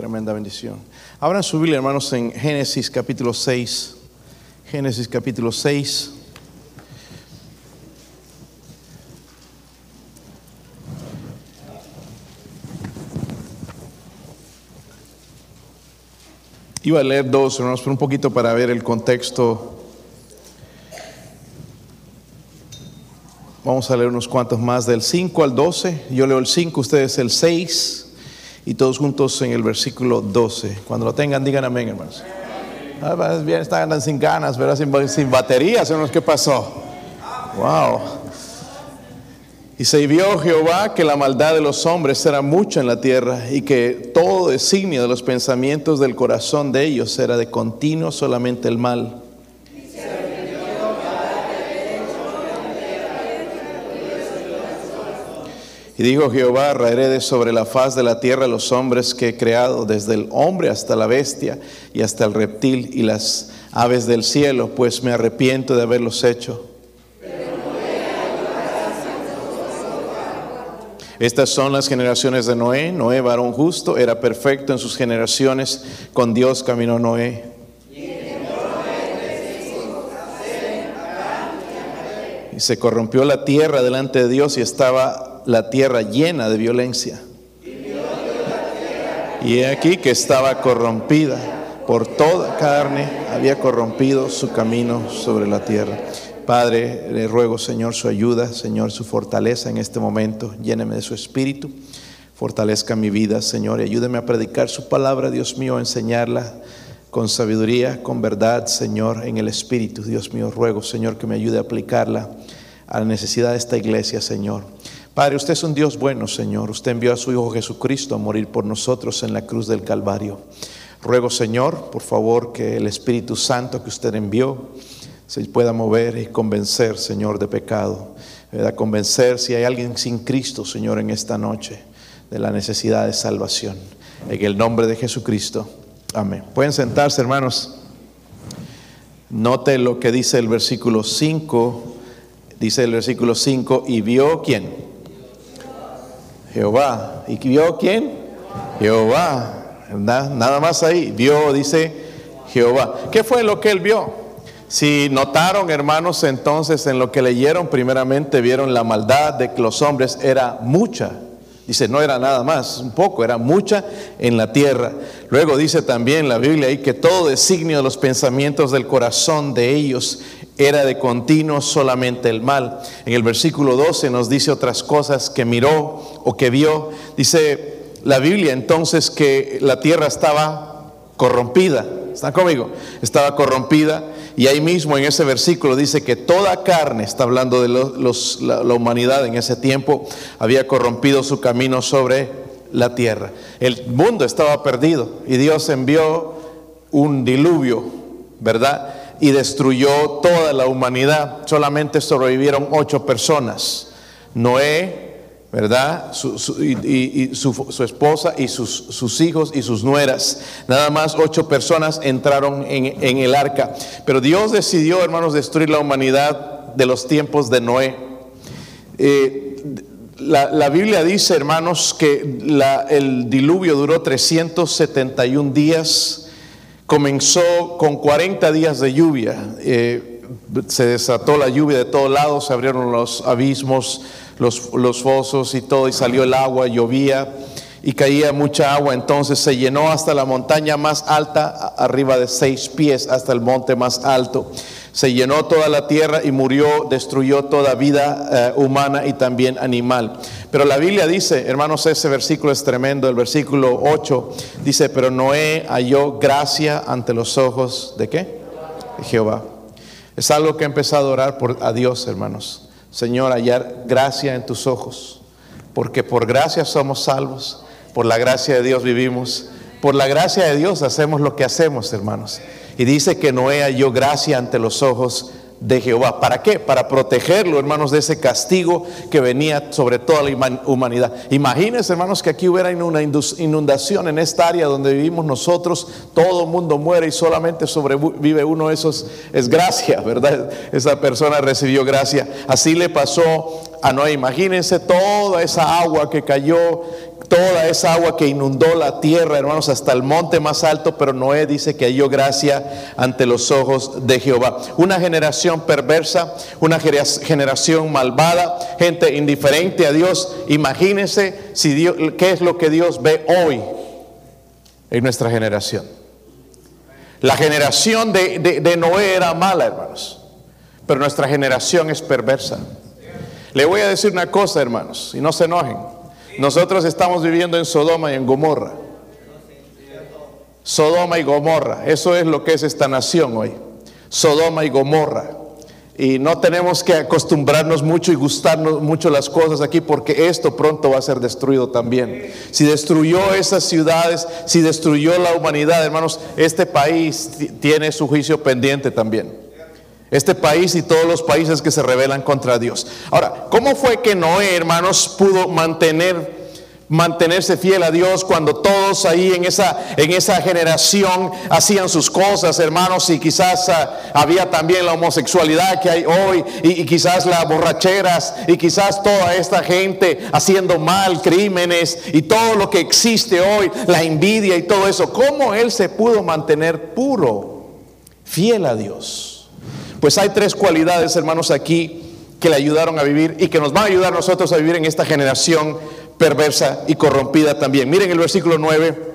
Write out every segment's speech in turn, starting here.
tremenda bendición. Abran su Biblia, hermanos, en Génesis capítulo 6. Génesis capítulo 6. Iba a leer dos, hermanos, pero un poquito para ver el contexto. Vamos a leer unos cuantos más, del 5 al 12. Yo leo el 5, ustedes el 6 y todos juntos en el versículo 12. Cuando lo tengan, digan amén, hermanos. Ah, bien, están sin ganas, ¿verdad? Sin, sin baterías, hermanos, ¿qué pasó? Wow. Y se vio Jehová que la maldad de los hombres era mucha en la tierra y que todo designio de los pensamientos del corazón de ellos era de continuo solamente el mal. Y dijo Jehová, raeré de sobre la faz de la tierra los hombres que he creado, desde el hombre hasta la bestia y hasta el reptil y las aves del cielo, pues me arrepiento de haberlos hecho. Estas son las generaciones de Noé. Noé, varón justo, era perfecto en sus generaciones. Con Dios caminó Noé. Y se corrompió la tierra delante de Dios y estaba la tierra llena de violencia. Y aquí que estaba corrompida por toda carne, había corrompido su camino sobre la tierra. Padre, le ruego, Señor, su ayuda, Señor, su fortaleza en este momento. Lléneme de su espíritu, fortalezca mi vida, Señor, y ayúdeme a predicar su palabra, Dios mío, a enseñarla con sabiduría, con verdad, Señor, en el espíritu. Dios mío, ruego, Señor, que me ayude a aplicarla a la necesidad de esta iglesia, Señor. Padre, usted es un Dios bueno, Señor. Usted envió a su Hijo Jesucristo a morir por nosotros en la cruz del Calvario. Ruego, Señor, por favor, que el Espíritu Santo que usted envió se pueda mover y convencer, Señor, de pecado. ¿verdad? Convencer si hay alguien sin Cristo, Señor, en esta noche, de la necesidad de salvación. En el nombre de Jesucristo. Amén. Pueden sentarse, hermanos. Note lo que dice el versículo 5. Dice el versículo 5, y vio quién? Jehová. ¿Y vio quién? Jehová. Nada más ahí. Vio, dice Jehová. ¿Qué fue lo que él vio? Si notaron, hermanos, entonces en lo que leyeron, primeramente vieron la maldad de que los hombres era mucha. Dice, no era nada más, un poco, era mucha en la tierra. Luego dice también la Biblia ahí que todo designio de los pensamientos del corazón de ellos era de continuo solamente el mal. En el versículo 12 nos dice otras cosas que miró o que vio. Dice la Biblia entonces que la tierra estaba corrompida. ¿Están conmigo? Estaba corrompida. Y ahí mismo en ese versículo dice que toda carne, está hablando de la, la humanidad en ese tiempo, había corrompido su camino sobre la tierra. El mundo estaba perdido y Dios envió un diluvio, ¿verdad? Y destruyó toda la humanidad. Solamente sobrevivieron ocho personas. Noé, ¿verdad? Su, y, su, esposa y sus, hijos y sus nueras. Nada más ocho personas entraron en, el arca. Pero Dios decidió, hermanos, destruir la humanidad de los tiempos de Noé. Eh, la, Biblia dice, hermanos, que el diluvio duró 371 días comenzó con 40 días de lluvia. Eh, se desató la lluvia de todos lados, se abrieron los abismos, los, los fosos y todo, y salió el agua, llovía y caía mucha agua. Entonces se llenó hasta la montaña más alta, arriba de seis pies, hasta el monte más alto se llenó toda la tierra y murió, destruyó toda vida eh, humana y también animal. Pero la Biblia dice, hermanos, ese versículo es tremendo, el versículo 8 dice, pero Noé halló gracia ante los ojos de qué? Jehová. Es algo que he empezado a orar por, a Dios, hermanos. Señor, hallar gracia en tus ojos, porque por gracia somos salvos, por la gracia de Dios vivimos, por la gracia de Dios hacemos lo que hacemos, hermanos. Y dice que Noé halló gracia ante los ojos de Jehová. ¿Para qué? Para protegerlo, hermanos, de ese castigo que venía sobre toda la humanidad. Imagínense, hermanos, que aquí hubiera una inundación en esta área donde vivimos nosotros, todo el mundo muere y solamente sobrevive uno, eso es, es gracia, ¿verdad? Esa persona recibió gracia. Así le pasó a Noé. Imagínense toda esa agua que cayó, toda esa agua que inundó la tierra, hermanos, hasta el monte más alto, pero Noé dice que halló gracia ante los ojos de Jehová. Una generación perversa, una generación malvada, gente indiferente a Dios. Imagínense si Dios, qué es lo que Dios ve hoy en nuestra generación. La generación de, Noé era mala, hermanos, pero nuestra generación es perversa. Le voy a decir una cosa, hermanos, y no se enojen. Nosotros estamos viviendo en Sodoma y en Gomorra. Sodoma y Gomorra, eso es lo que es esta nación hoy. Sodoma y Gomorra. Y no tenemos que acostumbrarnos mucho y gustarnos mucho las cosas aquí porque esto pronto va a ser destruido también. Si destruyó esas ciudades, si destruyó la humanidad, hermanos, este país tiene su juicio pendiente también. Este país y todos los países que se rebelan contra Dios. Ahora, ¿cómo fue que Noé, hermanos, pudo mantener mantenerse fiel a Dios cuando todos ahí en esa, en esa generación hacían sus cosas, hermanos, y quizás ah, había también la homosexualidad que hay hoy, y, quizás las borracheras, y quizás toda esta gente haciendo mal, crímenes, y todo lo que existe hoy, la envidia y todo eso. ¿Cómo él se pudo mantener puro, fiel a Dios? Pues hay tres cualidades, hermanos, aquí que le ayudaron a vivir y que nos van a ayudar nosotros a vivir en esta generación perversa y corrompida también. Miren el versículo 9,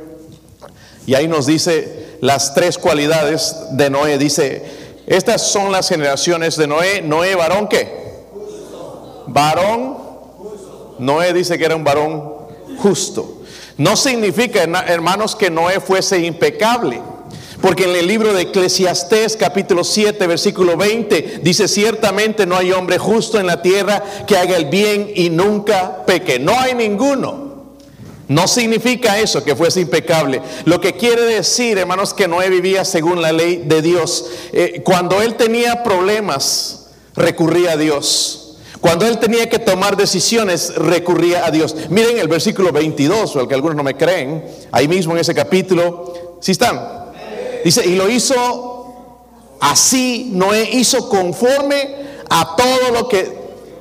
y ahí nos dice las tres cualidades de Noé. Dice, estas son las generaciones de Noé. Noé, varón qué? Varón. Noé dice que era un varón justo. No significa, hermanos, que Noé fuese impecable. Porque en el libro de Eclesiastés capítulo 7 versículo 20 dice, ciertamente no hay hombre justo en la tierra que haga el bien y nunca peque. No hay ninguno. No significa eso que fuese impecable. Lo que quiere decir, hermanos, que Noé vivía según la ley de Dios. Eh, cuando él tenía problemas, recurría a Dios. Cuando él tenía que tomar decisiones, recurría a Dios. Miren el versículo 22, o el que algunos no me creen, ahí mismo en ese capítulo. ¿Sí están? Dice, y lo hizo así, Noé hizo conforme a todo lo que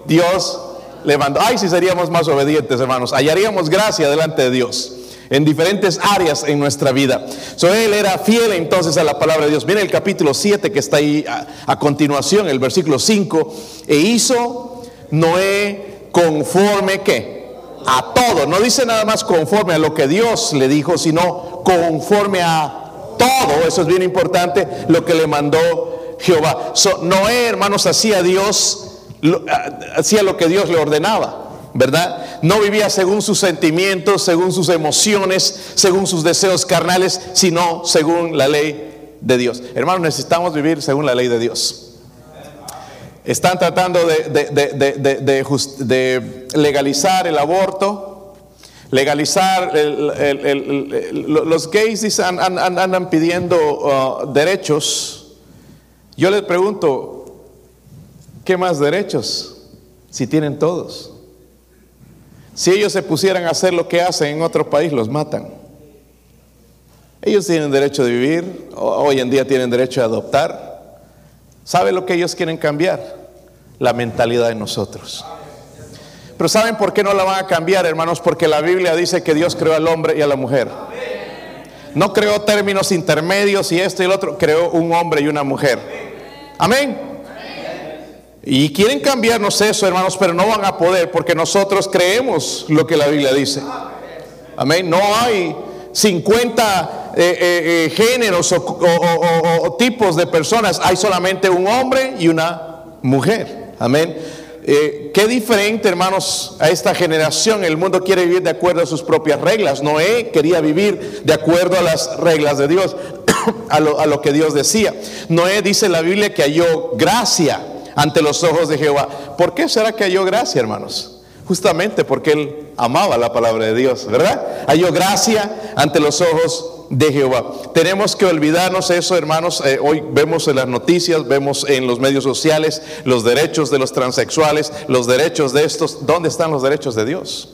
Dios le mandó. Ay, si seríamos más obedientes, hermanos, hallaríamos gracia delante de Dios en diferentes áreas en nuestra vida. So, él era fiel entonces a la palabra de Dios. Mira el capítulo 7 que está ahí a, continuación, el versículo 5. E hizo Noé conforme que a todo. No dice nada más conforme a lo que Dios le dijo, sino conforme a todo, eso es bien importante, lo que le mandó Jehová. Noé, hermanos, hacía Dios, hacía lo que Dios le ordenaba. ¿verdad? No vivía según sus sentimientos, según sus emociones, según sus deseos carnales, sino según la ley de Dios. Hermanos, necesitamos vivir según la ley de Dios. Están tratando de, de legalizar el aborto, legalizar, los gays andan, pidiendo uh, derechos. Yo les pregunto, ¿qué más derechos? Si tienen todos. Si ellos se pusieran a hacer lo que hacen en otro país, los matan. Ellos tienen derecho de vivir, hoy en día tienen derecho de adoptar. ¿Sabe lo que ellos quieren cambiar? La mentalidad de nosotros. Pero ¿saben por qué no la van a cambiar, hermanos? Porque la Biblia dice que Dios creó al hombre y a la mujer. No creó términos intermedios y esto y el otro, creó un hombre y una mujer. Amén. Y quieren cambiarnos eso, hermanos, pero no van a poder porque nosotros creemos lo que la Biblia dice. Amén. No hay 50 eh, eh, eh, géneros o tipos de personas, hay solamente un hombre y una mujer. Amén. Eh, qué diferente, hermanos, a esta generación. El mundo quiere vivir de acuerdo a sus propias reglas. Noé quería vivir de acuerdo a las reglas de Dios, a, lo, que Dios decía. Noé dice en la Biblia que halló gracia ante los ojos de Jehová. ¿Por qué será que halló gracia, hermanos? Justamente porque él amaba la palabra de Dios, ¿verdad? Halló gracia ante los ojos de Jehová. Tenemos que olvidarnos eso, hermanos. Eh, hoy vemos en las noticias, vemos en los medios sociales los derechos de los transexuales, los derechos de estos. ¿Dónde están los derechos de Dios?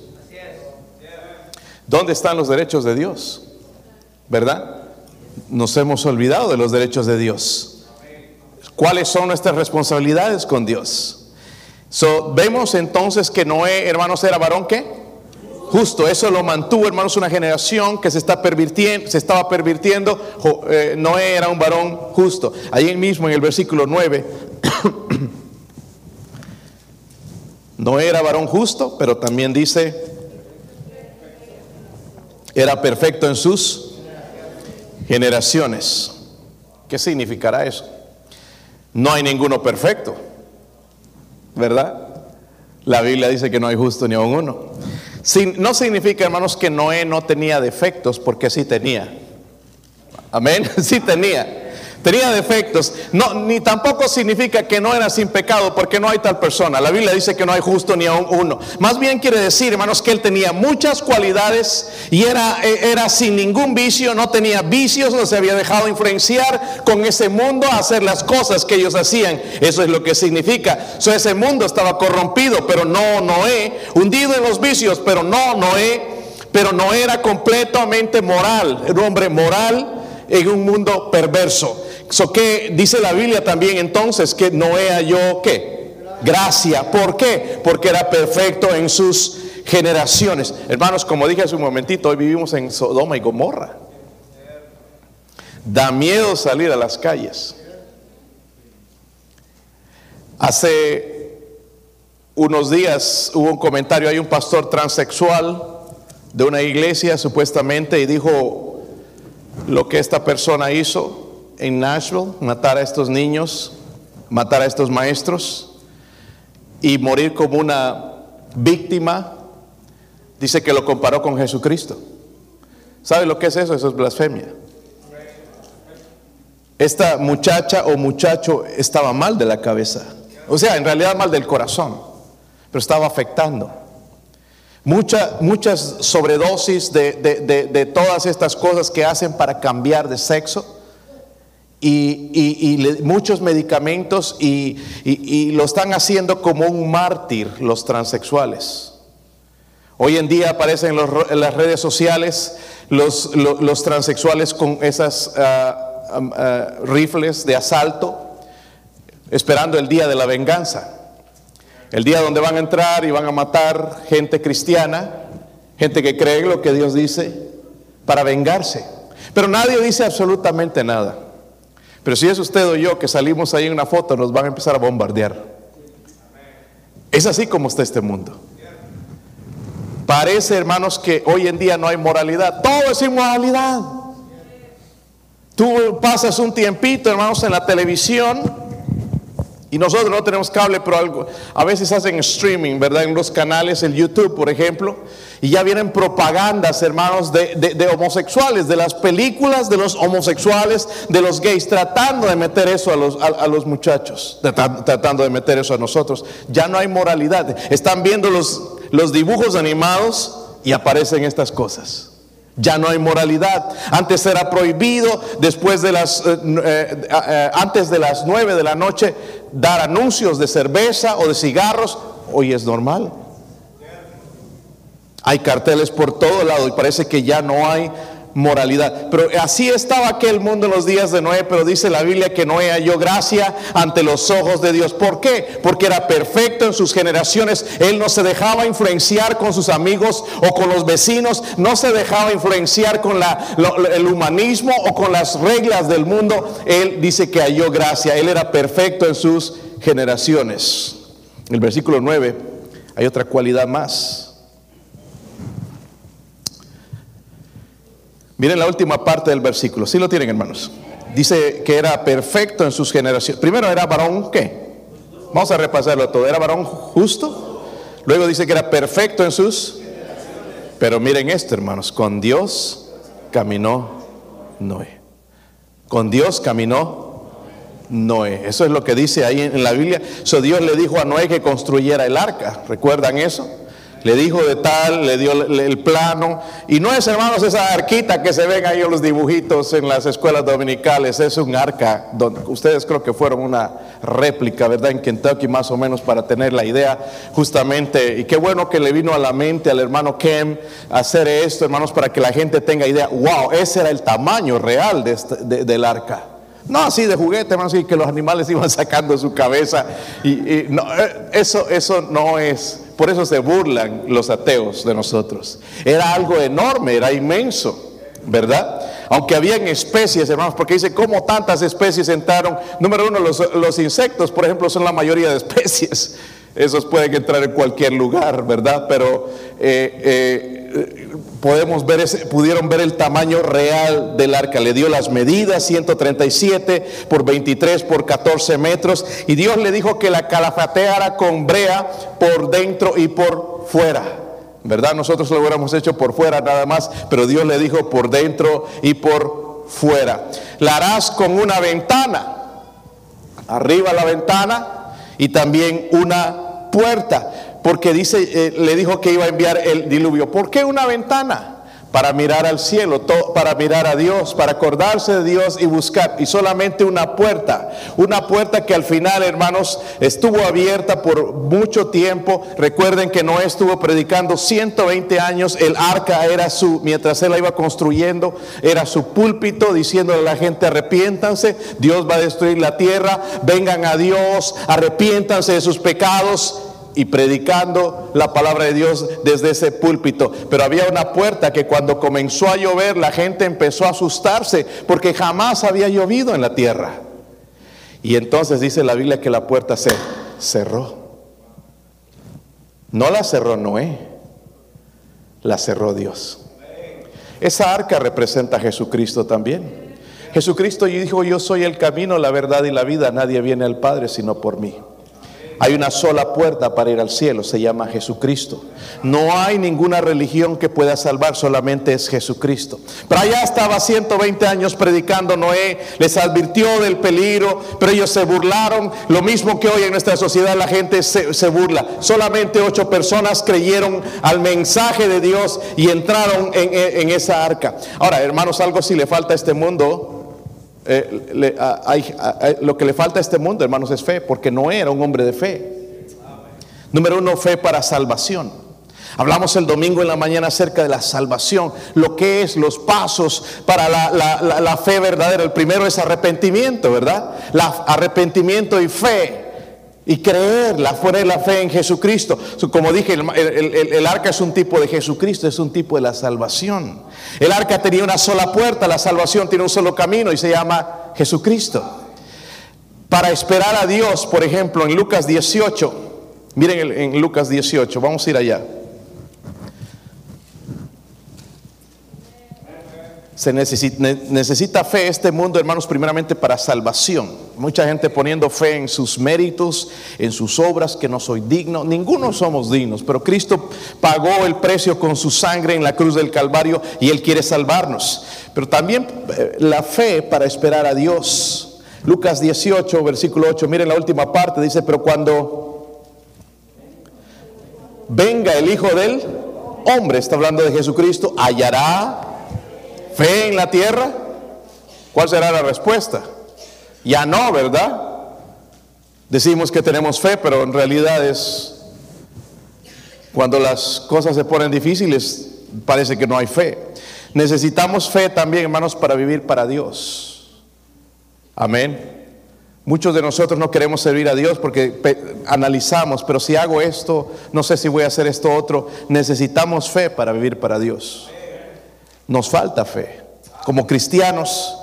¿Dónde están los derechos de Dios? ¿Verdad? Nos hemos olvidado de los derechos de Dios. ¿Cuáles son nuestras responsabilidades con Dios? So, vemos entonces que Noé, hermanos, era varón qué? Justo, eso lo mantuvo, hermanos, una generación que se, está pervirtiendo, se estaba pervirtiendo. Eh, Noé era un varón justo. Ahí mismo en el versículo 9, Noé era varón justo, pero también dice, era perfecto en sus generaciones. ¿Qué significará eso? No hay ninguno perfecto, ¿verdad? La Biblia dice que no hay justo ni aun uno. No significa, hermanos, que Noé no tenía defectos, porque sí tenía. Amén, sí tenía. Tenía defectos. No, ni tampoco significa que no era sin pecado, porque no hay tal persona. La Biblia dice que no hay justo ni aun uno. Más bien quiere decir, hermanos, que él tenía muchas cualidades y era, eh, era sin ningún vicio, no tenía vicios, no se había dejado influenciar con ese mundo a hacer las cosas que ellos hacían. Eso es lo que significa. So, ese mundo estaba corrompido, pero no Noé, hundido en los vicios, pero no Noé, pero no era completamente moral, era un hombre moral en un mundo perverso. So, ¿Qué dice la Biblia también entonces? Que Noé halló qué? Gracia. ¿Por qué? Porque era perfecto en sus generaciones. Hermanos, como dije hace un momentito, hoy vivimos en Sodoma y Gomorra. Da miedo salir a las calles. Hace unos días hubo un comentario, hay un pastor transexual de una iglesia supuestamente y dijo lo que esta persona hizo en Nashville, matar a estos niños, matar a estos maestros y morir como una víctima, dice que lo comparó con Jesucristo. ¿Sabe lo que es eso? Eso es blasfemia. Esta muchacha o muchacho estaba mal de la cabeza. O sea, en realidad mal del corazón, pero estaba afectando. muchas sobredosis de, de todas estas cosas que hacen para cambiar de sexo y, muchos medicamentos y, lo están haciendo como un mártir los transexuales. Hoy en día aparecen en, las redes sociales los, transexuales con esas ah, ah, rifles de asalto, esperando el día de la venganza. El día donde van a entrar y van a matar gente cristiana, gente que cree lo que Dios dice, para vengarse. Pero nadie dice absolutamente nada. Pero si es usted o yo que salimos ahí en una foto, nos van a empezar a bombardear. Es así como está este mundo. Parece, hermanos, que hoy en día no hay moralidad. Todo es inmoralidad. Tú pasas un tiempito, hermanos, en la televisión y nosotros no tenemos cable, pero algo, a veces hacen streaming, ¿verdad? En los canales, el YouTube, por ejemplo. Y ya vienen propagandas, hermanos, de, homosexuales, de las películas de los homosexuales, de los gays, tratando de meter eso a los, a, los muchachos, tratando de meter eso a nosotros. Ya no hay moralidad. Están viendo los, los dibujos animados y aparecen estas cosas. Ya no hay moralidad. Antes era prohibido, después de las, eh, eh, eh, antes de las nueve de la noche, dar anuncios de cerveza o de cigarros. Hoy es normal. Hay carteles por todo lado y parece que ya no hay moralidad. Pero así estaba aquel mundo en los días de Noé, pero dice la Biblia que Noé halló gracia ante los ojos de Dios. ¿Por qué? Porque era perfecto en sus generaciones. Él no se dejaba influenciar con sus amigos o con los vecinos, no se dejaba influenciar con el humanismo o con las reglas del mundo. Él dice que halló gracia. Él era perfecto en sus generaciones. En el versículo 9 hay otra cualidad más. Miren la última parte del versículo. ¿Sí lo tienen, hermanos? Dice que era perfecto en sus generaciones. Primero era varón, ¿qué? Vamos a repasarlo todo. Era varón justo. Luego dice que era perfecto en sus... Pero miren esto, hermanos. Con Dios caminó Noé. Con Dios caminó Noé. Eso es lo que dice ahí en la Biblia. So Dios le dijo a Noé que construyera el arca. ¿Recuerdan eso? Le dijo de tal, le dio el plano. Y no es, hermanos, esa arquita que se ven ahí en los dibujitos en las escuelas dominicales. Es un arca. Donde, ustedes creo que fueron una réplica, ¿verdad? En Kentucky, más o menos, para tener la idea justamente. Y qué bueno que le vino a la mente al hermano Kem hacer esto, hermanos, para que la gente tenga idea. ¡Wow! Ese era el tamaño real de este, del arca. No así de juguete, hermanos, y que los animales iban sacando su cabeza. Y, no, eh, eso, eso no es, por eso se burlan los ateos de nosotros. Era algo enorme, era inmenso, ¿verdad? Aunque habían especies, hermanos, porque dice, ¿cómo tantas especies entraron? Número uno, los, insectos, por ejemplo, son la mayoría de especies. Esos pueden entrar en cualquier lugar, ¿verdad? Pero eh, eh, podemos ver ese, pudieron ver el tamaño real del arca. Le dio las medidas, 137 por 23 por 14 metros. Y Dios le dijo que la calafateara con brea por dentro y por fuera. ¿verdad? Nosotros lo hubiéramos hecho por fuera nada más, pero Dios le dijo por dentro y por fuera. La harás con una ventana, arriba la ventana y también una puerta, porque dice, eh, le dijo que iba a enviar el diluvio. ¿Por qué una ventana? para mirar al cielo, para mirar a Dios, para acordarse de Dios y buscar. Y solamente una puerta, una puerta que al final, hermanos, estuvo abierta por mucho tiempo. Recuerden que Noé estuvo predicando 120 años, el arca era su, mientras él la iba construyendo, era su púlpito diciéndole a la gente, arrepiéntanse, Dios va a destruir la tierra, vengan a Dios, arrepiéntanse de sus pecados y predicando la palabra de Dios desde ese púlpito. Pero había una puerta que cuando comenzó a llover la gente empezó a asustarse porque jamás había llovido en la tierra. Y entonces dice la Biblia que la puerta se cerró. No la cerró Noé, la cerró Dios. Esa arca representa a Jesucristo también. Jesucristo dijo, yo soy el camino, la verdad y la vida. Nadie viene al Padre sino por mí. Hay una sola puerta para ir al cielo, se llama Jesucristo. No hay ninguna religión que pueda salvar, solamente es Jesucristo. Pero allá estaba 120 años predicando Noé, les advirtió del peligro, pero ellos se burlaron. Lo mismo que hoy en nuestra sociedad la gente se, burla. Solamente ocho personas creyeron al mensaje de Dios y entraron en, en esa arca. Ahora, hermanos, algo si le falta a este mundo eh, lo que le falta a este mundo, hermanos, es fe, porque no era un hombre de fe. Número uno, fe para salvación. Hablamos el domingo en la mañana acerca de la salvación, lo que es los pasos para la, fe verdadera. El primero es arrepentimiento, ¿verdad? La, arrepentimiento y fe y creer, la fuera de la fe en Jesucristo. Como dije, el, arca es un tipo de Jesucristo, es un tipo de la salvación. El arca tenía una sola puerta, la salvación tiene un solo camino y se llama Jesucristo. Para esperar a Dios, por ejemplo, en Lucas 18, miren en Lucas 18, vamos a ir allá. Se necesita, fe este mundo, hermanos, primeramente para salvación. Mucha gente poniendo fe en sus méritos, en sus obras, que no soy digno. Ninguno somos dignos, pero Cristo pagó el precio con su sangre en la cruz del Calvario y Él quiere salvarnos. Pero también eh, la fe para esperar a Dios. Lucas 18, versículo 8, miren la última parte, dice, pero cuando venga el Hijo del Hombre, está hablando de Jesucristo, hallará ¿Fe en la tierra? ¿Cuál será la respuesta? Ya no, ¿verdad? Decimos que tenemos fe, pero en realidad es cuando las cosas se ponen difíciles, parece que no hay fe. Necesitamos fe también, hermanos, para vivir para Dios. Amén. Muchos de nosotros no queremos servir a Dios porque analizamos, pero si hago esto, no sé si voy a hacer esto otro. Necesitamos fe para vivir para Dios nos falta fe. Como cristianos,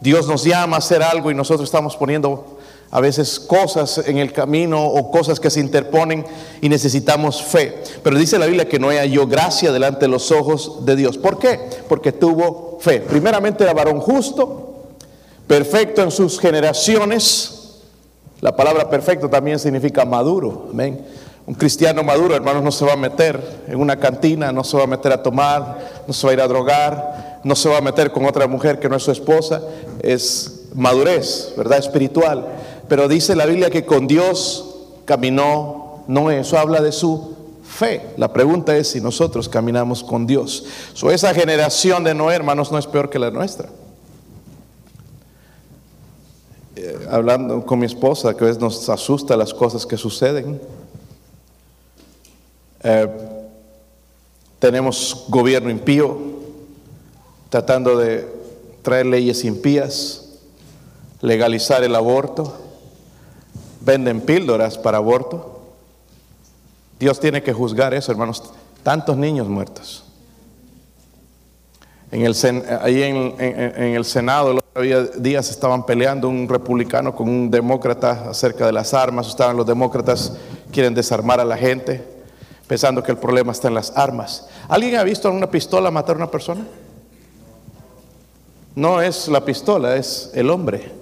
Dios nos llama a hacer algo y nosotros estamos poniendo a veces cosas en el camino o cosas que se interponen y necesitamos fe. Pero dice la Biblia que no halló gracia delante de los ojos de Dios. ¿Por qué? Porque tuvo fe. Primeramente era varón justo, perfecto en sus generaciones. La palabra perfecto también significa maduro. Amén. Un cristiano maduro, hermanos, no se va a meter en una cantina, no se va a meter a tomar, no se va a ir a drogar, no se va a meter con otra mujer que no es su esposa. Es madurez, ¿verdad? Espiritual. Pero dice la Biblia que con Dios caminó Noé. Eso habla de su fe. La pregunta es si nosotros caminamos con Dios. So, esa generación de Noé, hermanos, no es peor que la nuestra. Eh, hablando con mi esposa, que a veces nos asusta las cosas que suceden. Eh, tenemos gobierno impío tratando de traer leyes impías. legalizar el aborto, venden píldoras para aborto. Dios tiene que juzgar eso, hermanos. Tantos niños muertos. En el, ahí en, el Senado los días estaban peleando un republicano con un demócrata acerca de las armas. Estaban los demócratas, quieren desarmar a la gente, pensando que el problema está en las armas. ¿Alguien ha visto una pistola matar a una persona? No es la pistola, es el hombre.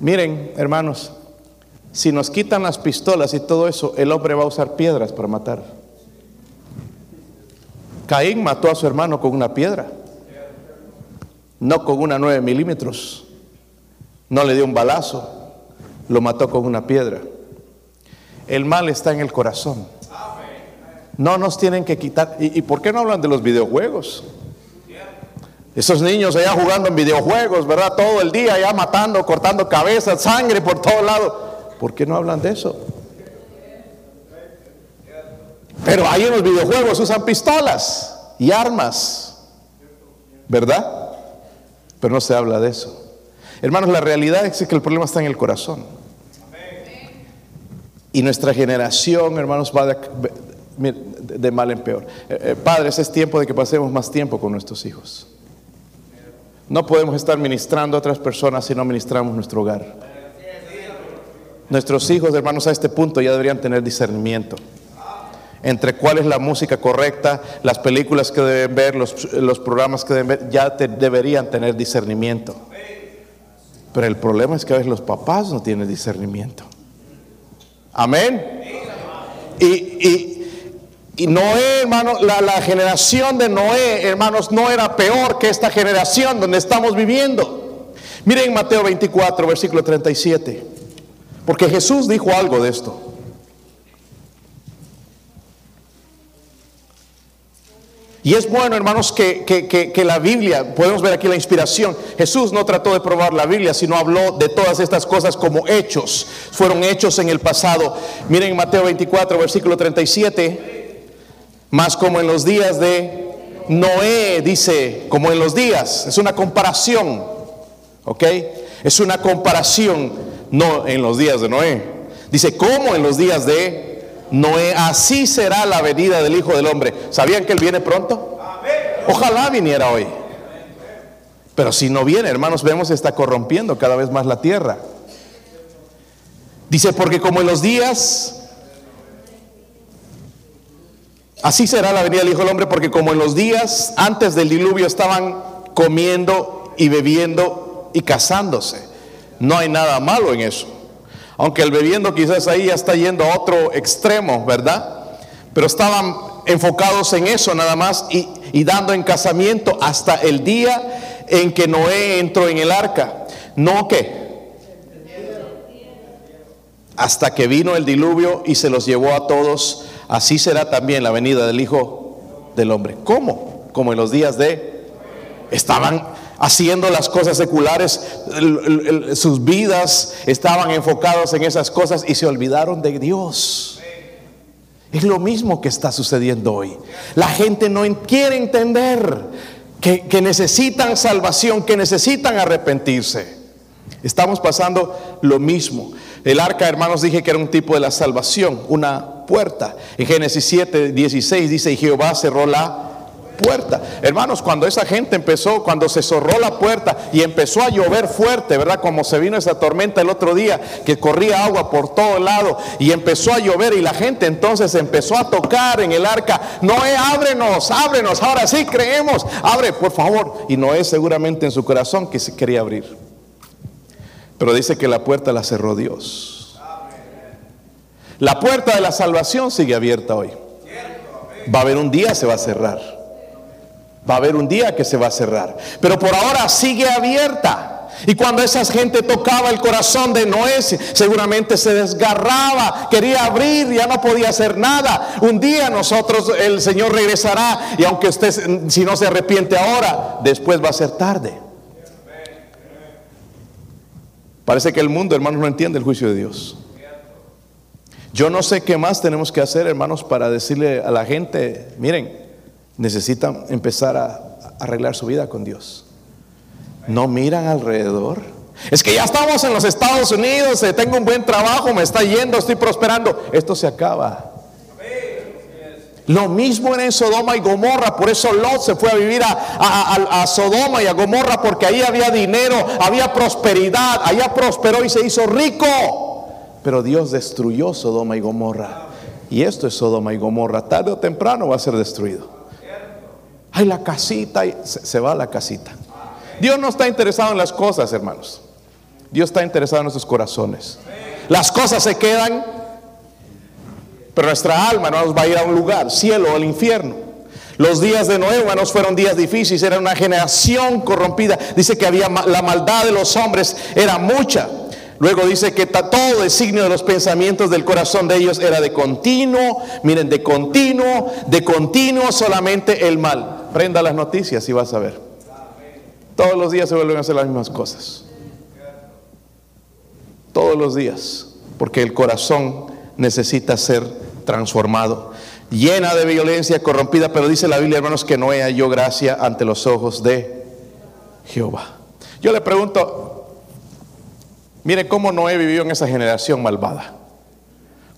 Miren, hermanos, si nos quitan las pistolas y todo eso, el hombre va a usar piedras para matar. Caín mató a su hermano con una piedra, no con una 9 milímetros. No le dio un balazo, lo mató con una piedra. El mal está en el corazón. No nos tienen que quitar. ¿Y, por qué no hablan de los videojuegos? Esos niños allá jugando en videojuegos, ¿verdad? Todo el día allá matando, cortando cabezas, sangre por todos lados. ¿Por qué no hablan de eso? Pero ahí en los videojuegos usan pistolas y armas, ¿verdad? Pero no se habla de eso. Hermanos, la realidad es que el problema está en el corazón. Y nuestra generación, hermanos, va de, mal en peor. Eh, eh, padres, es tiempo de que pasemos más tiempo con nuestros hijos. No podemos estar ministrando a otras personas si no ministramos nuestro hogar. Nuestros hijos, hermanos, a este punto ya deberían tener discernimiento entre cuál es la música correcta, las películas que deben ver, los, los programas que deben ver, ya deberían tener discernimiento. Pero el problema es que a veces los papás no tienen discernimiento. Amén. Y, y, y Noé, hermano, la, generación de Noé, hermanos, no era peor que esta generación donde estamos viviendo. Miren Mateo 24, versículo 37. Porque Jesús dijo algo de esto. Y es bueno, hermanos, que, que, la Biblia, podemos ver aquí la inspiración. Jesús no trató de probar la Biblia, sino habló de todas estas cosas como hechos. Fueron hechos en el pasado. Miren Mateo 24, versículo 37. Más como en los días de Noé, dice, como en los días, es una comparación, ¿ok? Es una comparación, no en los días de Noé. Dice, como en los días de Noé, así será la venida del Hijo del Hombre. ¿Sabían que Él viene pronto? Ojalá viniera hoy. Pero si no viene, hermanos, vemos está corrompiendo cada vez más la tierra. Dice, porque como en los días Así será la venida del Hijo del Hombre, porque como en los días antes del diluvio estaban comiendo y bebiendo y casándose. No hay nada malo en eso. Aunque el bebiendo quizás ahí ya está yendo a otro extremo, ¿verdad? Pero estaban enfocados en eso nada más y, dando en casamiento hasta el día en que Noé entró en el arca. No que hasta que vino el diluvio y se los llevó a todos así será también la venida del Hijo del Hombre. ¿Cómo? Como en los días de... Estaban haciendo las cosas seculares, sus vidas estaban enfocados en esas cosas y se olvidaron de Dios. Es lo mismo que está sucediendo hoy. La gente no quiere entender que, que necesitan salvación, que necesitan arrepentirse. Estamos pasando lo mismo. El arca, hermanos, dije que era un tipo de la salvación, una puerta. En Génesis 7, 16 dice, y Jehová cerró la puerta. Hermanos, cuando esa gente empezó, cuando se cerró la puerta y empezó a llover fuerte, ¿verdad? Como se vino esa tormenta el otro día, que corría agua por todo lado y empezó a llover y la gente entonces empezó a tocar en el arca, Noé, ábrenos, ábrenos, ahora sí creemos, abre, por favor. Y Noé seguramente en su corazón que se quería abrir. Pero dice que la puerta la cerró Dios. La puerta de la salvación sigue abierta hoy. Va a haber un día se va a cerrar. Va a haber un día que se va a cerrar. Pero por ahora sigue abierta. Y cuando esa gente tocaba el corazón de Noé, seguramente se desgarraba, quería abrir, ya no podía hacer nada. Un día nosotros, el Señor regresará y aunque usted, si no se arrepiente ahora, después va a ser tarde. Parece que el mundo, hermanos, no entiende el juicio de Dios. Yo no sé qué más tenemos que hacer, hermanos, para decirle a la gente, miren, necesitan empezar a arreglar su vida con Dios. No miran alrededor. Es que ya estamos en los Estados Unidos, eh, tengo un buen trabajo, me está yendo, estoy prosperando. Esto se acaba. Lo mismo en Sodoma y Gomorra, por eso Lot se fue a vivir a, Sodoma y a Gomorra, porque ahí había dinero, había prosperidad, allá prosperó y se hizo rico. Pero Dios destruyó Sodoma y Gomorra. Y esto es Sodoma y Gomorra, tarde o temprano va a ser destruido. Hay la casita se va a la casita. Dios no está interesado en las cosas, hermanos. Dios está interesado en nuestros corazones. Las cosas se quedan, pero nuestra alma no nos va a ir a un lugar, cielo o el infierno. Los días de Noé, hermanos, fueron días difíciles, era una generación corrompida. Dice que había la maldad de los hombres era mucha. Luego dice que todo el signo de los pensamientos del corazón de ellos era de continuo, miren, de continuo, de continuo solamente el mal. Prenda las noticias y vas a ver. Todos los días se vuelven a hacer las mismas cosas. Todos los días, porque el corazón necesita ser transformado. Llena de violencia, corrompida, pero dice la Biblia, hermanos, que no halló gracia ante los ojos de Jehová. Yo le pregunto, mire cómo Noé vivió en esa generación malvada.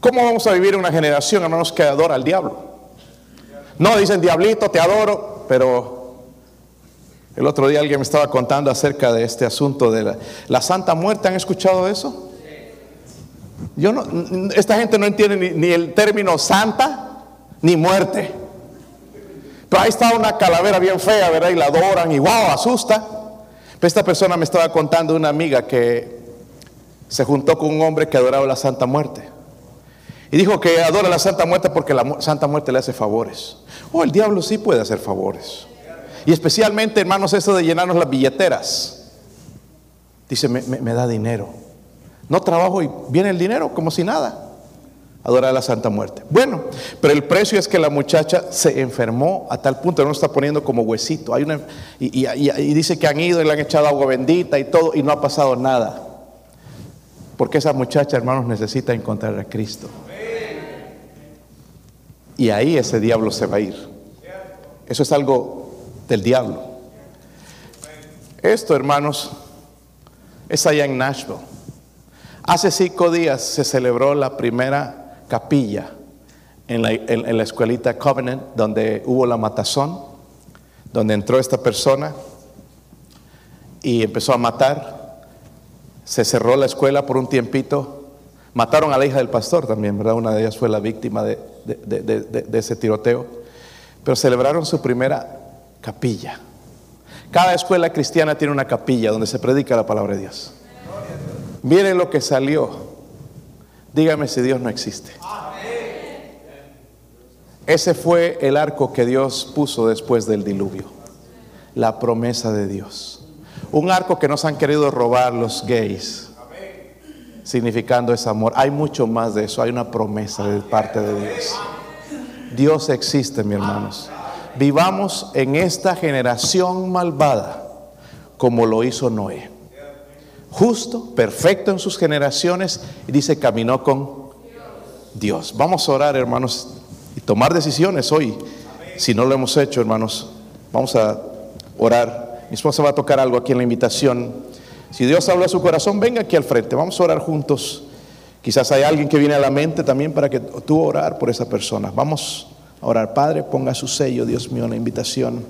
¿Cómo vamos a vivir en una generación, hermanos, que adora al diablo? No dicen, diablito, te adoro, pero el otro día alguien me estaba contando acerca de este asunto de la, Santa Muerte. ¿Han escuchado eso? Yo no, esta gente no entiende ni, el término santa ni muerte. Pero ahí está una calavera bien fea, ¿verdad? Y la adoran y wow, asusta. Pero esta persona me estaba contando una amiga que se juntó con un hombre que adoraba la Santa Muerte. Y dijo que adora la Santa Muerte porque la Santa Muerte le hace favores. Oh, el diablo sí puede hacer favores. Y especialmente, hermanos, eso de llenarnos las billeteras. Dice, me, da dinero. No trabajo y viene el dinero como si nada. Adorar a la Santa Muerte. Bueno, pero el precio es que la muchacha se enfermó a tal punto, no está poniendo como huesito. Hay una, y, y, dice que han ido y le han echado agua bendita y todo y no ha pasado nada. Porque esa muchacha, hermanos, necesita encontrar a Cristo. Y ahí ese diablo se va a ir. Eso es algo del diablo. Esto, hermanos, es allá en Nashville. Hace cinco días se celebró la primera capilla en la, en la escuelita Covenant, donde hubo la matazón, donde entró esta persona y empezó a matar. Se cerró la escuela por un tiempito. Mataron a la hija del pastor también, ¿verdad? Una de ellas fue la víctima de, ese tiroteo. Pero celebraron su primera capilla. Cada escuela cristiana tiene una capilla donde se predica la palabra de Dios. Miren lo que salió. Dígame si Dios no existe. Ese fue el arco que Dios puso después del diluvio. La promesa de Dios. Un arco que nos han querido robar los gays. Significando ese amor. Hay mucho más de eso. Hay una promesa de parte de Dios. Dios existe, mis hermanos vivamos en esta generación malvada como lo hizo Noé. Justo, perfecto en sus generaciones y dice caminó con Dios. Vamos a orar, hermanos, y tomar decisiones hoy. Si no lo hemos hecho, hermanos, vamos a orar. Mi esposa va a tocar algo aquí en la invitación. Si Dios habla a su corazón, venga aquí al frente. Vamos a orar juntos. Quizás hay alguien que viene a la mente también para que tú orar por esa persona. Vamos orar. Padre, ponga su sello, Dios mío, en la invitación.